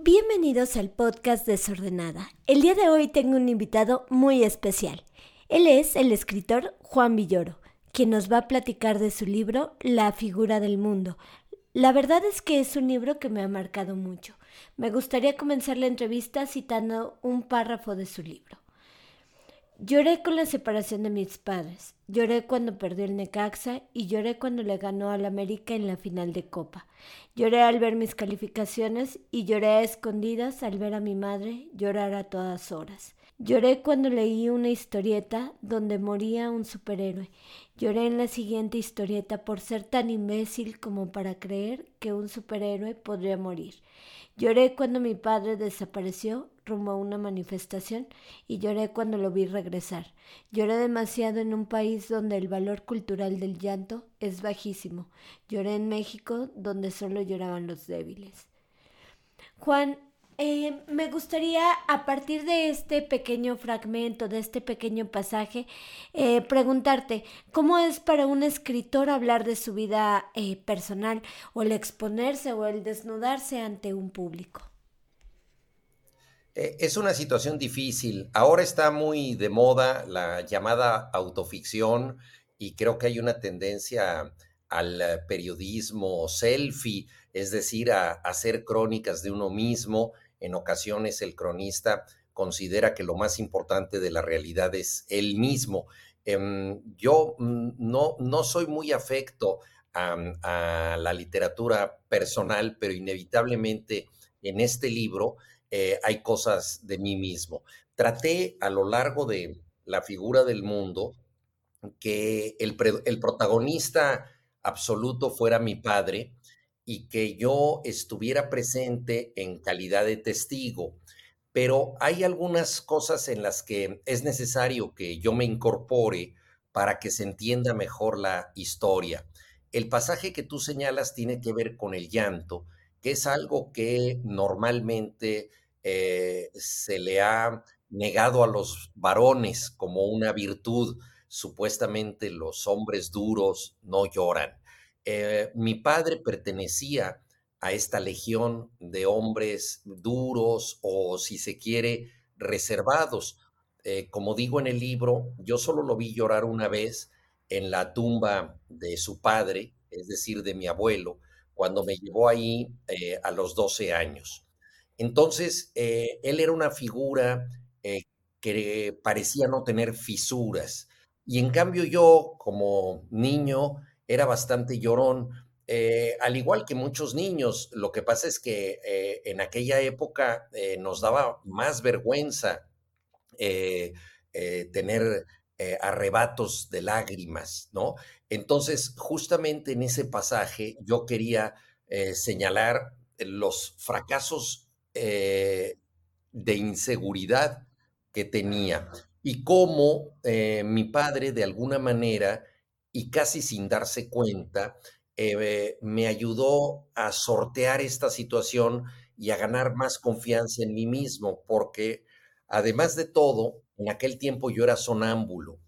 Bienvenidos al podcast Desordenada. El día de hoy tengo un invitado muy especial. Él es el escritor Juan Villoro, quien nos va a platicar de su libro La figura del mundo. La verdad es que es un libro que me ha marcado mucho. Me gustaría comenzar la entrevista citando un párrafo de su libro. Lloré con la separación de mis padres, lloré cuando perdió el Necaxa y lloré cuando le ganó al América en la final de Copa. Lloré al ver mis calificaciones y lloré a escondidas al ver a mi madre llorar a todas horas. Lloré cuando leí una historieta donde moría un superhéroe. Lloré en la siguiente historieta por ser tan imbécil como para creer que un superhéroe podría morir. Lloré cuando mi padre desapareció rumbo a una manifestación y lloré cuando lo vi regresar. Lloré demasiado en un país donde el valor cultural del llanto es bajísimo. Lloré en México donde solo lloraban los débiles. Juan, eh, me gustaría, a partir de este pequeño fragmento, de este pequeño pasaje, eh, preguntarte, ¿cómo es para un escritor hablar de su vida eh, personal o el exponerse o el desnudarse ante un público? Es una situación difícil. Ahora está muy de moda la llamada autoficción y creo que hay una tendencia al periodismo selfie, es decir, a hacer crónicas de uno mismo en ocasiones el cronista considera que lo más importante de la realidad es él mismo. Em, yo mm, no, no soy muy afecto a, la literatura personal, pero inevitablemente en este libro eh, hay cosas de mí mismo. Traté a lo largo de la figura del mundo que el, el protagonista absoluto fuera mi padre, y que yo estuviera presente en calidad de testigo, pero hay algunas cosas en las que es necesario que yo me incorpore para que se entienda mejor la historia. El pasaje que tú señalas tiene que ver con el llanto, que es algo que normalmente eh, se le ha negado a los varones como una virtud. Supuestamente los hombres duros no lloran. Eh, mi padre pertenecía a esta legión de hombres duros o, si se quiere, reservados. Eh, como digo en el libro, yo solo lo vi llorar una vez en la tumba de su padre, es decir, de mi abuelo, cuando me llevó ahí eh, a los 12 años. Entonces, él era una figura que parecía no tener fisuras. Y en cambio yo, como niño, era bastante llorón, eh, al igual que muchos niños. Lo que pasa es que eh, en aquella época eh, nos daba más vergüenza tener arrebatos de lágrimas, ¿no? Entonces, justamente en ese pasaje yo quería señalar los fracasos de inseguridad que tenía y cómo mi padre de alguna manera y casi sin darse cuenta, eh, me ayudó a sortear esta situación y a ganar más confianza en mí mismo, porque además de todo, en aquel tiempo yo era sonámbulo.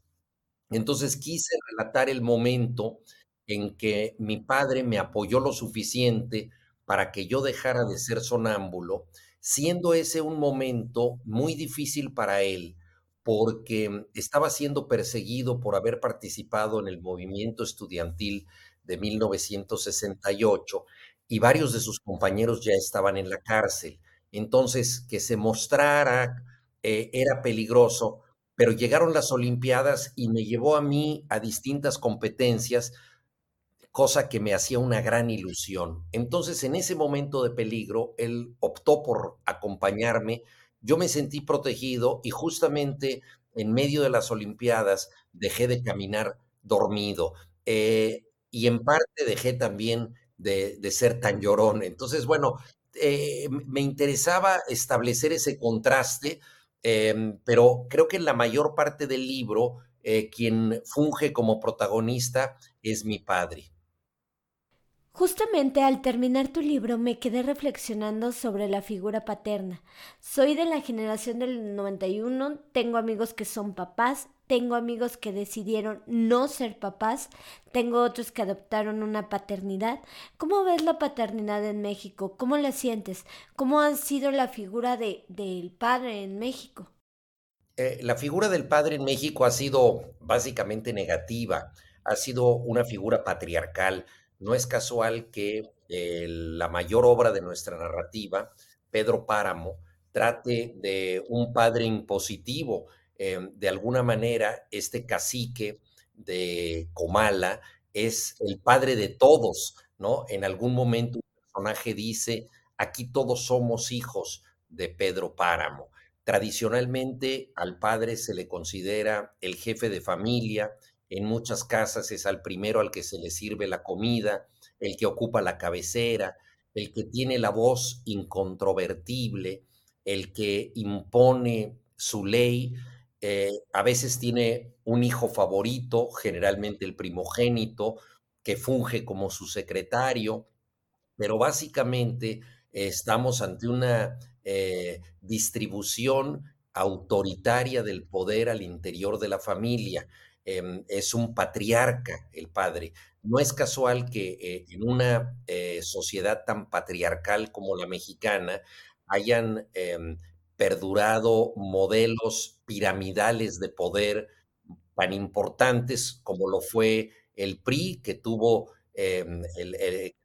Entonces quise relatar el momento en que mi padre me apoyó lo suficiente para que yo dejara de ser sonámbulo, siendo ese un momento muy difícil para él, porque estaba siendo perseguido por haber participado en el movimiento estudiantil de 1968 y varios de sus compañeros ya estaban en la cárcel. Entonces, que se mostrara eh, era peligroso, pero llegaron las Olimpiadas y me llevó a mí a distintas competencias, cosa que me hacía una gran ilusión. Entonces, en ese momento de peligro, él optó por acompañarme yo me sentí protegido y justamente en medio de las Olimpiadas dejé de caminar dormido eh, y en parte dejé también de, ser tan llorón. Entonces, bueno, eh, me interesaba establecer ese contraste, em, pero creo que en la mayor parte del libro eh, quien funge como protagonista es mi padre. Justamente al terminar tu libro me quedé reflexionando sobre la figura paterna. Soy de la generación del 91, tengo amigos que son papás, tengo amigos que decidieron no ser papás, tengo otros que adoptaron una paternidad. ¿Cómo ves la paternidad en México? ¿Cómo la sientes? ¿Cómo ha sido la figura de, del padre en México? Eh, la figura del padre en México ha sido básicamente negativa, ha sido una figura patriarcal no es casual que la mayor obra de nuestra narrativa, Pedro Páramo, trate de un padre impositivo. Eh, de alguna manera, este cacique de Comala es el padre de todos, ¿no? En algún momento un personaje dice, aquí todos somos hijos de Pedro Páramo. Tradicionalmente al padre se le considera el jefe de familia, en muchas casas es al primero al que se le sirve la comida, el que ocupa la cabecera, el que tiene la voz incontrovertible, el que impone su ley. Eh, a veces tiene un hijo favorito, generalmente el primogénito, que funge como su secretario, pero básicamente estamos ante una eh, distribución autoritaria del poder al interior de la familia. Em, es un patriarca el padre. No es casual que eh, en una eh, sociedad tan patriarcal como la mexicana hayan em, perdurado modelos piramidales de poder tan importantes como lo fue el PRI, que tuvo, em, el,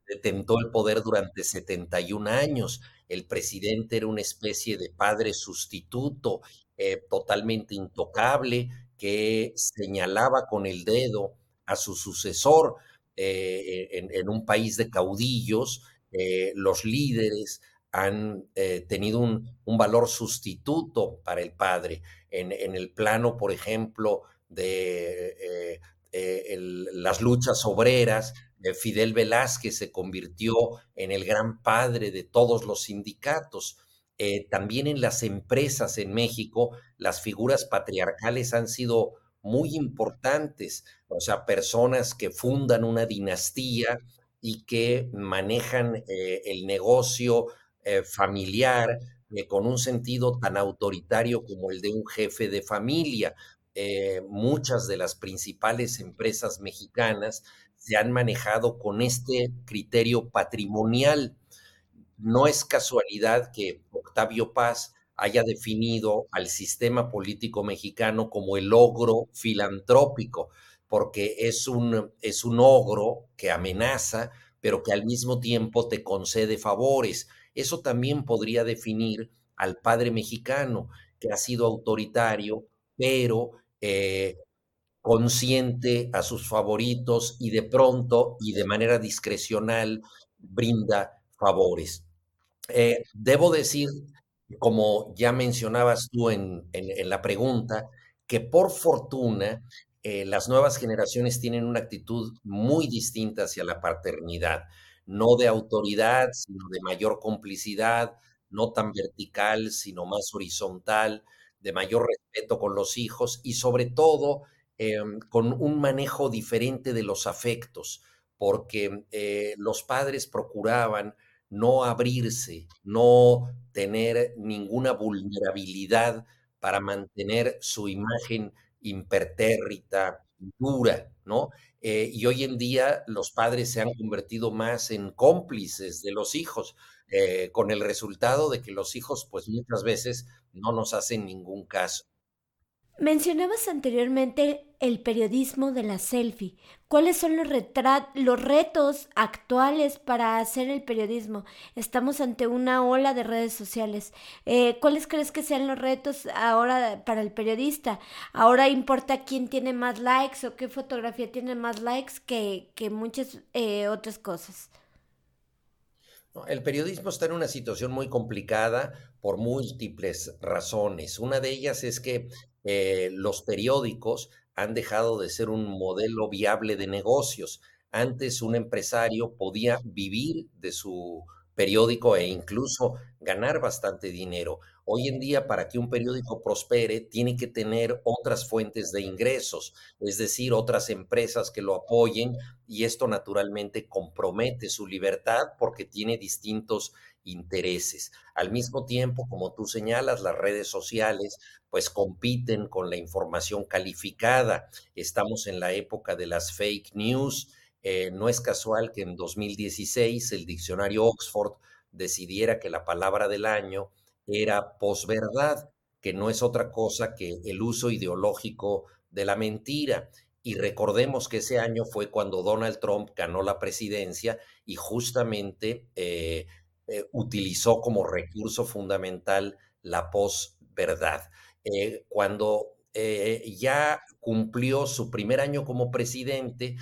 detentó el poder durante 71 años. El presidente era una especie de padre sustituto, eh, totalmente intocable, que señalaba con el dedo a su sucesor eh, en, un país de caudillos, eh, los líderes han eh, tenido un, valor sustituto para el padre. En, el plano, por ejemplo, de las luchas obreras, Fidel Velázquez se convirtió en el gran padre de todos los sindicatos. Eh, también en las empresas en México, las figuras patriarcales han sido muy importantes, o sea, personas que fundan una dinastía y que manejan eh, el negocio eh, familiar con un sentido tan autoritario como el de un jefe de familia. muchas de las principales empresas mexicanas se han manejado con este criterio patrimonial no es casualidad que Octavio Paz haya definido al sistema político mexicano como el ogro filantrópico, porque es un, es un ogro que amenaza, pero que al mismo tiempo te concede favores. Eso también podría definir al padre mexicano, que ha sido autoritario, pero eh, consciente a sus favoritos y de pronto y de manera discrecional brinda favores. Eh, debo decir, como ya mencionabas tú en, la pregunta, que por fortuna eh, las nuevas generaciones tienen una actitud muy distinta hacia la paternidad, no de autoridad, sino de mayor complicidad, no tan vertical, sino más horizontal, de mayor respeto con los hijos y sobre todo em, con un manejo diferente de los afectos, porque eh, los padres procuraban no abrirse, no tener ninguna vulnerabilidad para mantener su imagen impertérrita, dura, ¿no? Eh, y hoy en día los padres se han convertido más en cómplices de los hijos, eh, con el resultado de que los hijos, pues muchas veces no nos hacen ningún caso. Mencionabas anteriormente el periodismo de la selfie. ¿Cuáles son los, retos actuales para hacer el periodismo? Estamos ante una ola de redes sociales. Eh, ¿Cuáles crees que sean los retos ahora para el periodista? Ahora importa quién tiene más likes o qué fotografía tiene más likes que, que muchas eh, otras cosas. El periodismo está en una situación muy complicada por múltiples razones. Una de ellas es que eh, los periódicos han dejado de ser un modelo viable de negocios. Antes un empresario podía vivir de su periódico e incluso ganar bastante dinero. Hoy en día, para que un periódico prospere, tiene que tener otras fuentes de ingresos, es decir, otras empresas que lo apoyen y esto naturalmente compromete su libertad porque tiene distintos intereses. Al mismo tiempo, como tú señalas, las redes sociales pues compiten con la información calificada. Estamos en la época de las fake news. Eh, no es casual que en 2016 el diccionario Oxford decidiera que la palabra del año era posverdad, que no es otra cosa que el uso ideológico de la mentira. Y recordemos que ese año fue cuando Donald Trump ganó la presidencia y justamente eh, eh, utilizó como recurso fundamental la posverdad. Eh, cuando ya cumplió su primer año como presidente,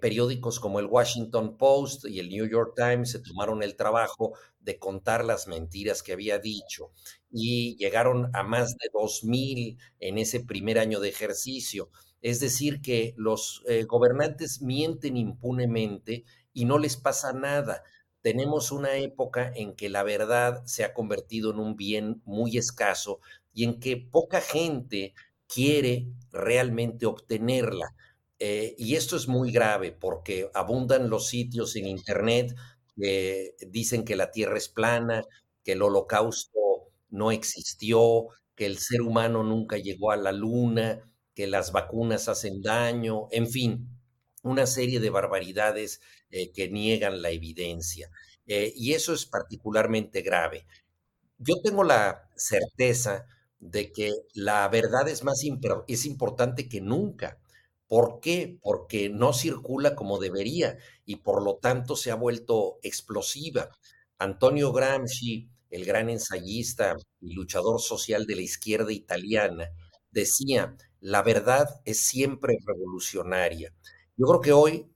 periódicos como el Washington Post y el New York Times se tomaron el trabajo de contar las mentiras que había dicho y llegaron a más de 2.000 en ese primer año de ejercicio. Es decir, que los eh, gobernantes mienten impunemente y no les pasa nada. Tenemos una época en que la verdad se ha convertido en un bien muy escaso y en que poca gente quiere realmente obtenerla. Eh, y esto es muy grave porque abundan los sitios en Internet que dicen que la Tierra es plana, que el holocausto no existió, que el ser humano nunca llegó a la luna, que las vacunas hacen daño, en fin, una serie de barbaridades eh, que niegan la evidencia. Eh, y eso es particularmente grave. Yo tengo la certeza de que la verdad es más es importante que nunca. ¿Por qué? Porque no circula como debería y por lo tanto se ha vuelto explosiva. Antonio Gramsci, el gran ensayista y luchador social de la izquierda italiana, decía, la verdad es siempre revolucionaria. Yo creo que hoy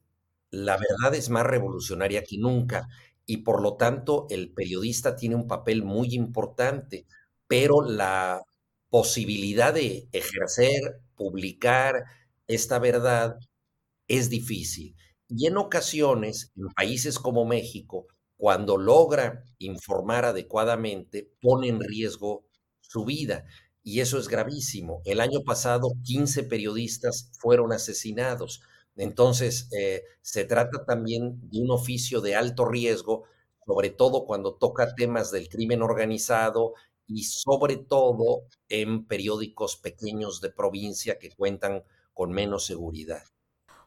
la verdad es más revolucionaria que nunca y por lo tanto el periodista tiene un papel muy importante, pero la posibilidad de ejercer, publicar esta verdad es difícil. Y en ocasiones, en países como México, cuando logra informar adecuadamente, pone en riesgo su vida. Y eso es gravísimo. El año pasado, 15 periodistas fueron asesinados. Entonces, eh, se trata también de un oficio de alto riesgo, sobre todo cuando toca temas del crimen organizado y sobre todo en periódicos pequeños de provincia que cuentan con menos seguridad.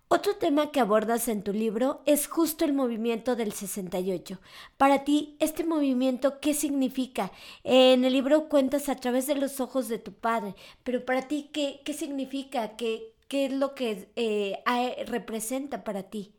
Otro tema que abordas en tu libro es justo el movimiento del 68. Para ti, ¿este movimiento qué significa? En el libro cuentas a través de los ojos de tu padre, pero para ti, ¿qué, qué significa? ¿Qué, ¿Qué es lo que eh, representa para ti?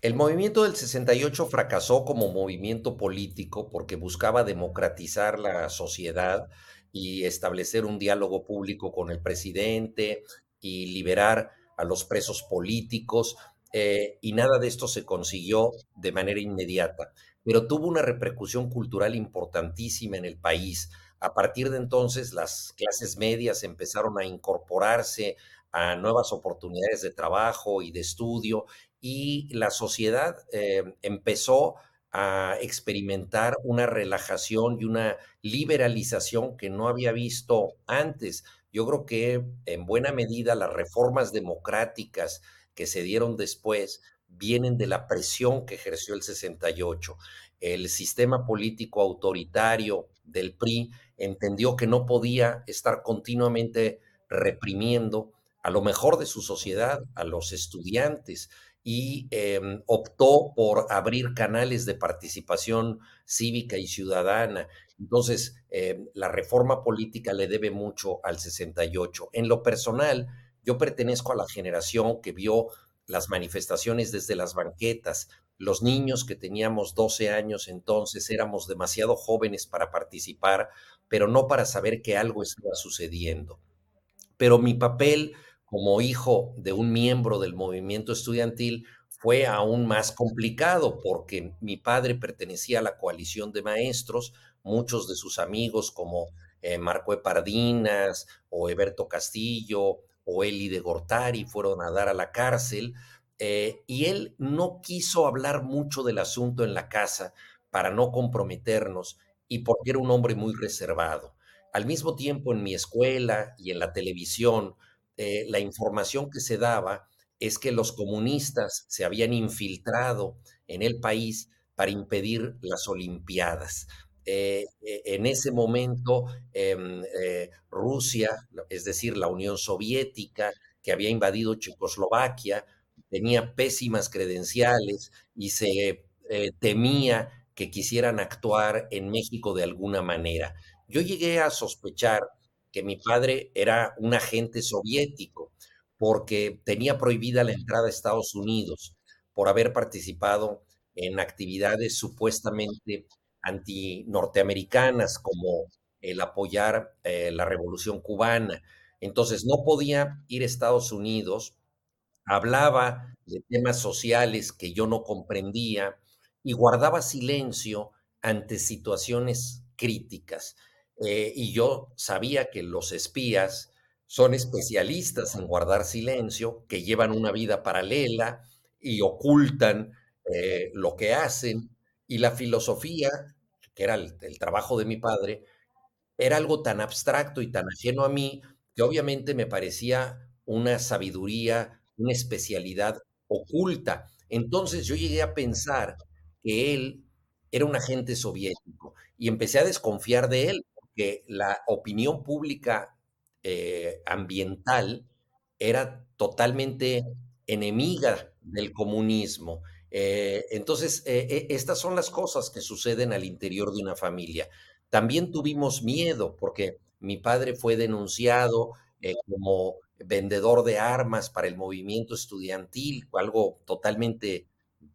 El movimiento del 68 fracasó como movimiento político porque buscaba democratizar la sociedad y establecer un diálogo público con el presidente y liberar a los presos políticos. Eh, y nada de esto se consiguió de manera inmediata, pero tuvo una repercusión cultural importantísima en el país. A partir de entonces, las clases medias empezaron a incorporarse a nuevas oportunidades de trabajo y de estudio y la sociedad eh, empezó a experimentar una relajación y una liberalización que no había visto antes. Yo creo que en buena medida las reformas democráticas que se dieron después vienen de la presión que ejerció el 68. El sistema político autoritario del PRI entendió que no podía estar continuamente reprimiendo a lo mejor de su sociedad, a los estudiantes, y em, optó por abrir canales de participación cívica y ciudadana. Entonces, em, la reforma política le debe mucho al 68. En lo personal, yo pertenezco a la generación que vio las manifestaciones desde las banquetas. Los niños que teníamos 12 años entonces éramos demasiado jóvenes para participar, pero no para saber que algo estaba sucediendo. Pero mi papel como hijo de un miembro del movimiento estudiantil fue aún más complicado porque mi padre pertenecía a la coalición de maestros, muchos de sus amigos como eh, Marco Epardinas o Eberto Castillo o Eli de Gortari fueron a dar a la cárcel eh, y él no quiso hablar mucho del asunto en la casa para no comprometernos y porque era un hombre muy reservado. Al mismo tiempo, en mi escuela y en la televisión, eh, la información que se daba es que los comunistas se habían infiltrado en el país para impedir las Olimpiadas. Eh, eh, en ese momento, em, Rusia, es decir, la Unión Soviética, que había invadido Checoslovaquia, tenía pésimas credenciales y se temía que quisieran actuar en México de alguna manera. Yo llegué a sospechar que mi padre era un agente soviético porque tenía prohibida la entrada a Estados Unidos por haber participado en actividades supuestamente anti-norteamericanas como el apoyar eh, la revolución cubana. Entonces no podía ir a Estados Unidos, hablaba de temas sociales que yo no comprendía, y guardaba silencio ante situaciones críticas. Eh, y yo sabía que los espías son especialistas en guardar silencio, que llevan una vida paralela y ocultan eh, lo que hacen. Y la filosofía, que era el, el trabajo de mi padre, era algo tan abstracto y tan ajeno a mí que obviamente me parecía una sabiduría, una especialidad oculta. Entonces yo llegué a pensar que él era un agente soviético y empecé a desconfiar de él, porque la opinión pública eh, ambiental era totalmente enemiga del comunismo. Eh, entonces, eh, estas son las cosas que suceden al interior de una familia. También tuvimos miedo porque mi padre fue denunciado como vendedor de armas para el movimiento estudiantil, algo totalmente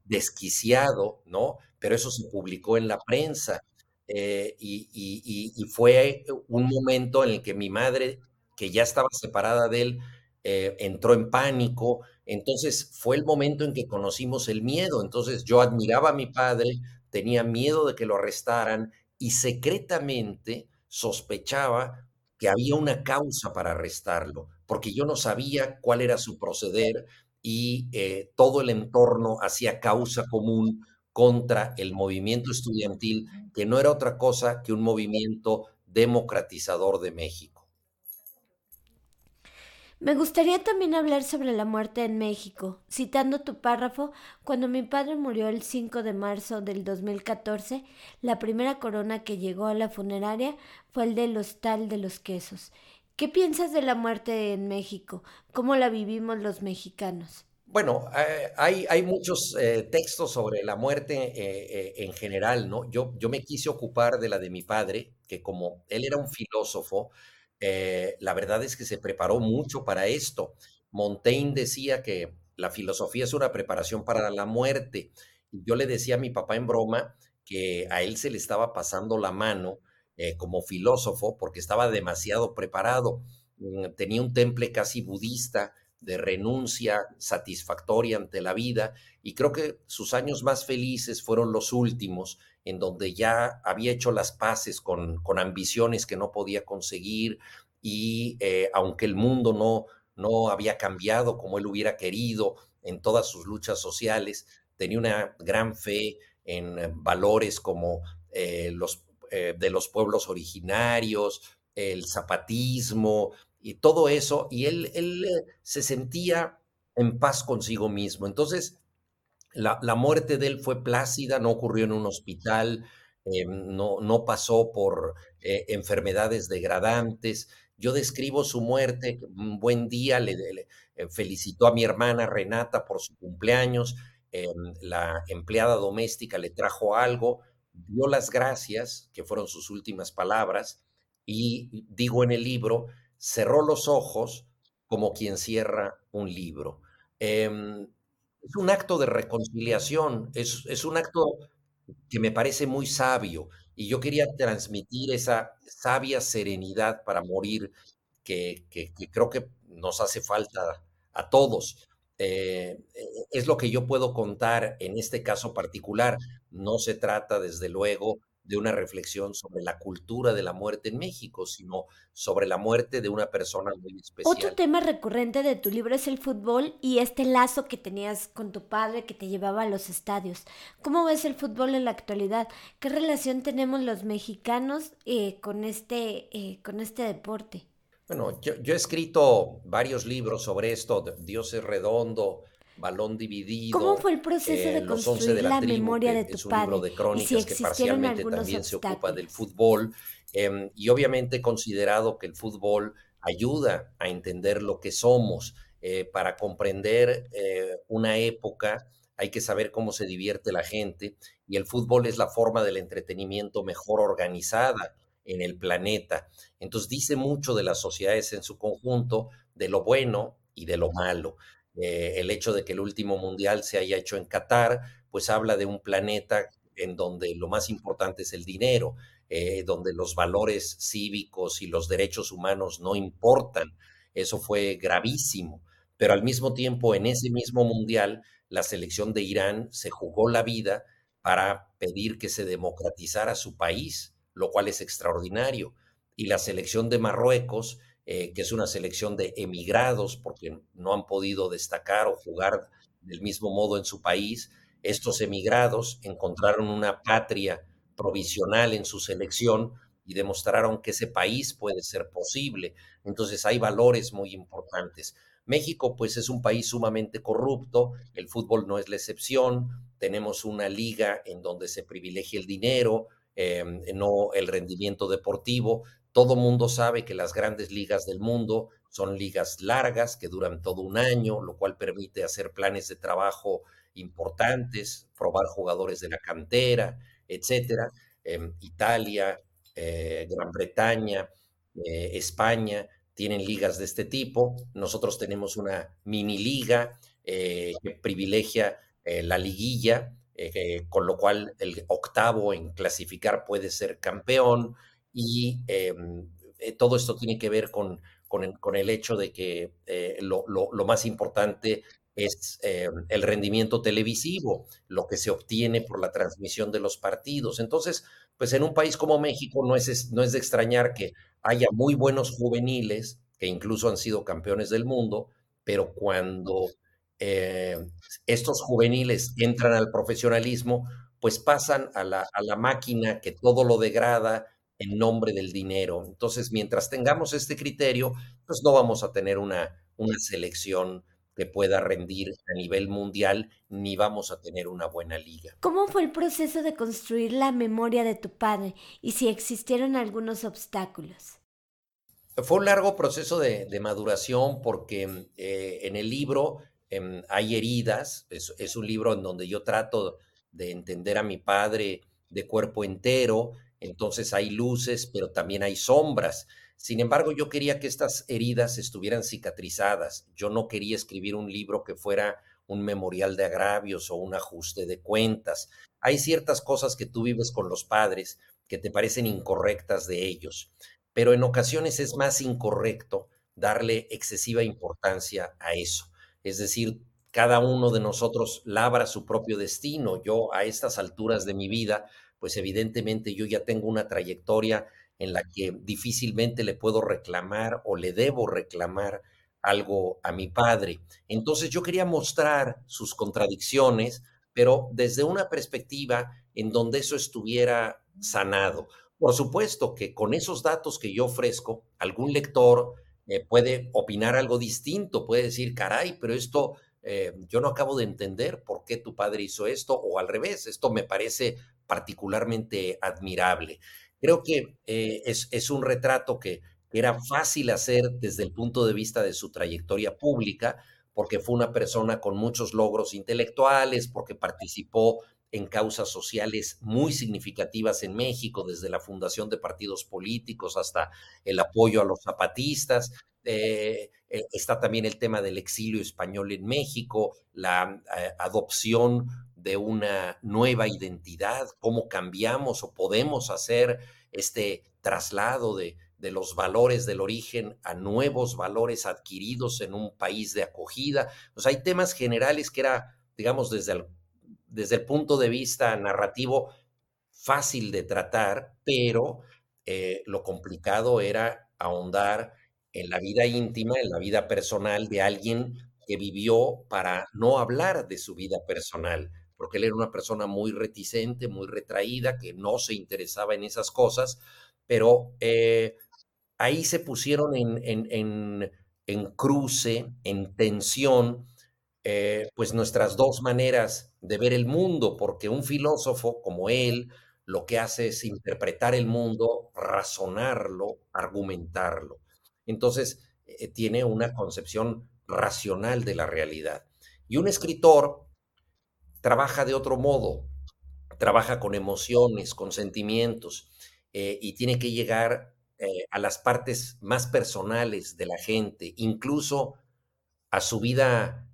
desquiciado, ¿no? Pero eso se publicó en la prensa eh, y, fue un momento en el que mi madre, que ya estaba separada de él, eh, entró en pánico. Entonces fue el momento en que conocimos el miedo. Entonces yo admiraba a mi padre, tenía miedo de que lo arrestaran y secretamente sospechaba que había una causa para arrestarlo, porque yo no sabía cuál era su proceder, y eh, todo el entorno hacía causa común contra el movimiento estudiantil, que no era otra cosa que un movimiento democratizador de México. Me gustaría también hablar sobre la muerte en México, citando tu párrafo, cuando mi padre murió el 5 de marzo del 2014, la primera corona que llegó a la funeraria fue el del Hostal de los Quesos, ¿Qué piensas de la muerte en México? ¿Cómo la vivimos los mexicanos? Bueno, eh, hay, muchos eh, textos sobre la muerte eh, en general, ¿no? Yo, yo me quise ocupar de la de mi padre, que como él era un filósofo, la verdad es que se preparó mucho para esto. Montaigne decía que la filosofía es una preparación para la muerte. Yo le decía a mi papá en broma que a él se le estaba pasando la mano como filósofo porque estaba demasiado preparado. Mm, tenía un temple casi budista de renuncia satisfactoria ante la vida y creo que sus años más felices fueron los últimos, en donde ya había hecho las paces con, con ambiciones que no podía conseguir y eh, aunque el mundo no, no había cambiado como él hubiera querido en todas sus luchas sociales, tenía una gran fe en valores como eh, los eh, de los pueblos originarios, el zapatismo y todo eso, y él, él eh, se sentía en paz consigo mismo. Entonces, la, muerte de él fue plácida, no ocurrió en un hospital, eh, no, no, pasó por enfermedades degradantes. Yo describo su muerte, un buen día, le, felicitó a mi hermana Renata por su cumpleaños, la empleada doméstica le trajo algo, dio las gracias, que fueron sus últimas palabras, y digo en el libro, cerró los ojos como quien cierra un libro. Em, es un acto de reconciliación, es, un acto que me parece muy sabio y yo quería transmitir esa sabia serenidad para morir que, creo que nos hace falta a todos. Eh, es lo que yo puedo contar en este caso particular. No se trata, desde luego, de una reflexión sobre la cultura de la muerte en México, sino sobre la muerte de una persona muy Otro especial. tema recurrente de tu libro es el fútbol y este lazo que tenías con tu padre que te llevaba a los estadios. ¿Cómo ves el fútbol en la actualidad? ¿Qué relación tenemos los mexicanos eh, con este, eh, con este deporte? Bueno, yo, yo he escrito varios libros sobre esto, Dios es redondo, Balón ¿Cómo dividido, fue el proceso eh, de Los Once de construir la la Tribu, memoria de tu es un libro padre de y si crónicas que parcialmente también se ocupa del fútbol, em, y obviamente he considerado que el fútbol ayuda a entender lo que somos. Eh, para comprender eh, una época hay que saber cómo se divierte la gente, y el fútbol es la forma del entretenimiento mejor organizada en el planeta. Entonces dice mucho de las sociedades en su conjunto, de lo bueno y de lo malo. Eh, el hecho de que el último mundial se haya hecho en Qatar, pues habla de un planeta en donde lo más importante es el dinero, eh, donde los valores cívicos y los derechos humanos no importan. Eso fue gravísimo. Pero al mismo tiempo, en ese mismo mundial, la selección de Irán se jugó la vida para pedir que se democratizara su país, lo cual es extraordinario. Y la selección de Marruecos eh, que es una selección de emigrados porque no han podido destacar o jugar del mismo modo en su país. Estos emigrados encontraron una patria provisional en su selección y demostraron que ese país puede ser posible. Entonces hay valores muy importantes. México pues es un país sumamente corrupto, el fútbol no es la excepción, tenemos una liga en donde se privilegia el dinero, eh, no el rendimiento deportivo, todo mundo sabe que las grandes ligas del mundo son ligas largas que duran todo un año, lo cual permite hacer planes de trabajo importantes, probar jugadores de la cantera, etcétera. Eh, Italia, eh, Gran Bretaña, eh, España tienen ligas de este tipo. Nosotros tenemos una mini liga eh, que privilegia la liguilla, con lo cual el octavo en clasificar puede ser campeón y eh, eh, todo esto tiene que ver con, con, el, con el, hecho de que eh, lo, lo, más importante es eh, el rendimiento televisivo, lo que se obtiene por la transmisión de los partidos. Entonces, pues en un país como México no es, no es de extrañar que haya muy buenos juveniles que incluso han sido campeones del mundo, pero cuando estos juveniles entran al profesionalismo, pues pasan a la, a la máquina que todo lo degrada, en nombre del dinero. Entonces, mientras tengamos este criterio, pues no vamos a tener una, una selección que pueda rendir a nivel mundial, ni vamos a tener una buena liga. ¿Cómo fue el proceso de construir la memoria de tu padre y si existieron algunos obstáculos? Fue un largo proceso de, de maduración porque eh, en el libro eh, hay heridas, es, es, un libro en donde yo trato de entender a mi padre de cuerpo entero, entonces hay luces, pero también hay sombras. Sin embargo, yo quería que estas heridas estuvieran cicatrizadas. Yo no quería escribir un libro que fuera un memorial de agravios o un ajuste de cuentas. Hay ciertas cosas que tú vives con los padres que te parecen incorrectas de ellos, pero en ocasiones es más incorrecto darle excesiva importancia a eso. Es decir, cada uno de nosotros labra su propio destino. Yo a estas alturas de mi vida pues evidentemente yo ya tengo una trayectoria en la que difícilmente le puedo reclamar o le debo reclamar algo a mi padre. Entonces yo quería mostrar sus contradicciones, pero desde una perspectiva en donde eso estuviera sanado. Por supuesto que con esos datos que yo ofrezco, algún lector eh, puede opinar algo distinto, puede decir, caray, pero esto eh, yo no acabo de entender por qué tu padre hizo esto, o al revés, esto me parece particularmente admirable. Creo que eh, es, es, un retrato que era fácil hacer desde el punto de vista de su trayectoria pública, porque fue una persona con muchos logros intelectuales, porque participó en causas sociales muy significativas en México, desde la fundación de partidos políticos hasta el apoyo a los zapatistas. Eh, eh, está también el tema del exilio español en México, la eh, adopción de una nueva identidad, cómo cambiamos o podemos hacer este traslado de, de, los valores del origen a nuevos valores adquiridos en un país de acogida. Hay temas generales que era, digamos, desde el, desde el punto de vista narrativo, fácil de tratar, pero eh, lo complicado era ahondar en la vida íntima, en la vida personal de alguien que vivió para no hablar de su vida personal, porque él era una persona muy reticente, muy retraída, que no se interesaba en esas cosas, pero eh, ahí se pusieron en, en, en, en cruce, en tensión, eh, pues nuestras dos maneras de ver el mundo, porque un filósofo como él lo que hace es interpretar el mundo, razonarlo, argumentarlo. Entonces, eh, tiene una concepción racional de la realidad. Y un escritor trabaja de otro modo, trabaja con emociones, con sentimientos, eh, y tiene que llegar a las partes más personales de la gente, incluso a su vida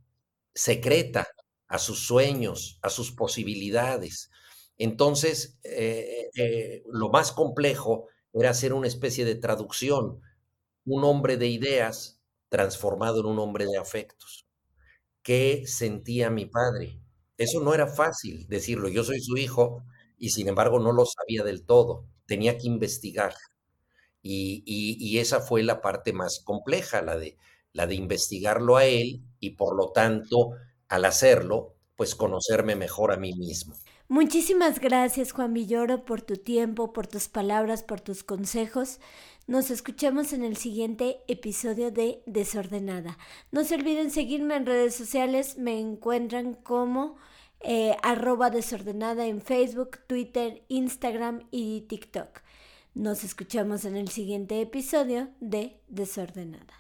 secreta, a sus sueños, a sus posibilidades. Entonces, eh, eh, lo más complejo era hacer una especie de traducción, un hombre de ideas transformado en un hombre de afectos. ¿Qué sentía mi padre? Eso no era fácil decirlo. Yo soy su hijo y sin embargo no lo sabía del todo. Tenía que investigar. Y, y, y esa fue la parte más compleja, la de, la de investigarlo a él y por lo tanto, al hacerlo, pues conocerme mejor a mí mismo. Muchísimas gracias Juan Villoro por tu tiempo, por tus palabras, por tus consejos. Nos escuchamos en el siguiente episodio de Desordenada. No se olviden seguirme en redes sociales, me encuentran como eh, arroba desordenada en Facebook, Twitter, Instagram y TikTok. Nos escuchamos en el siguiente episodio de Desordenada.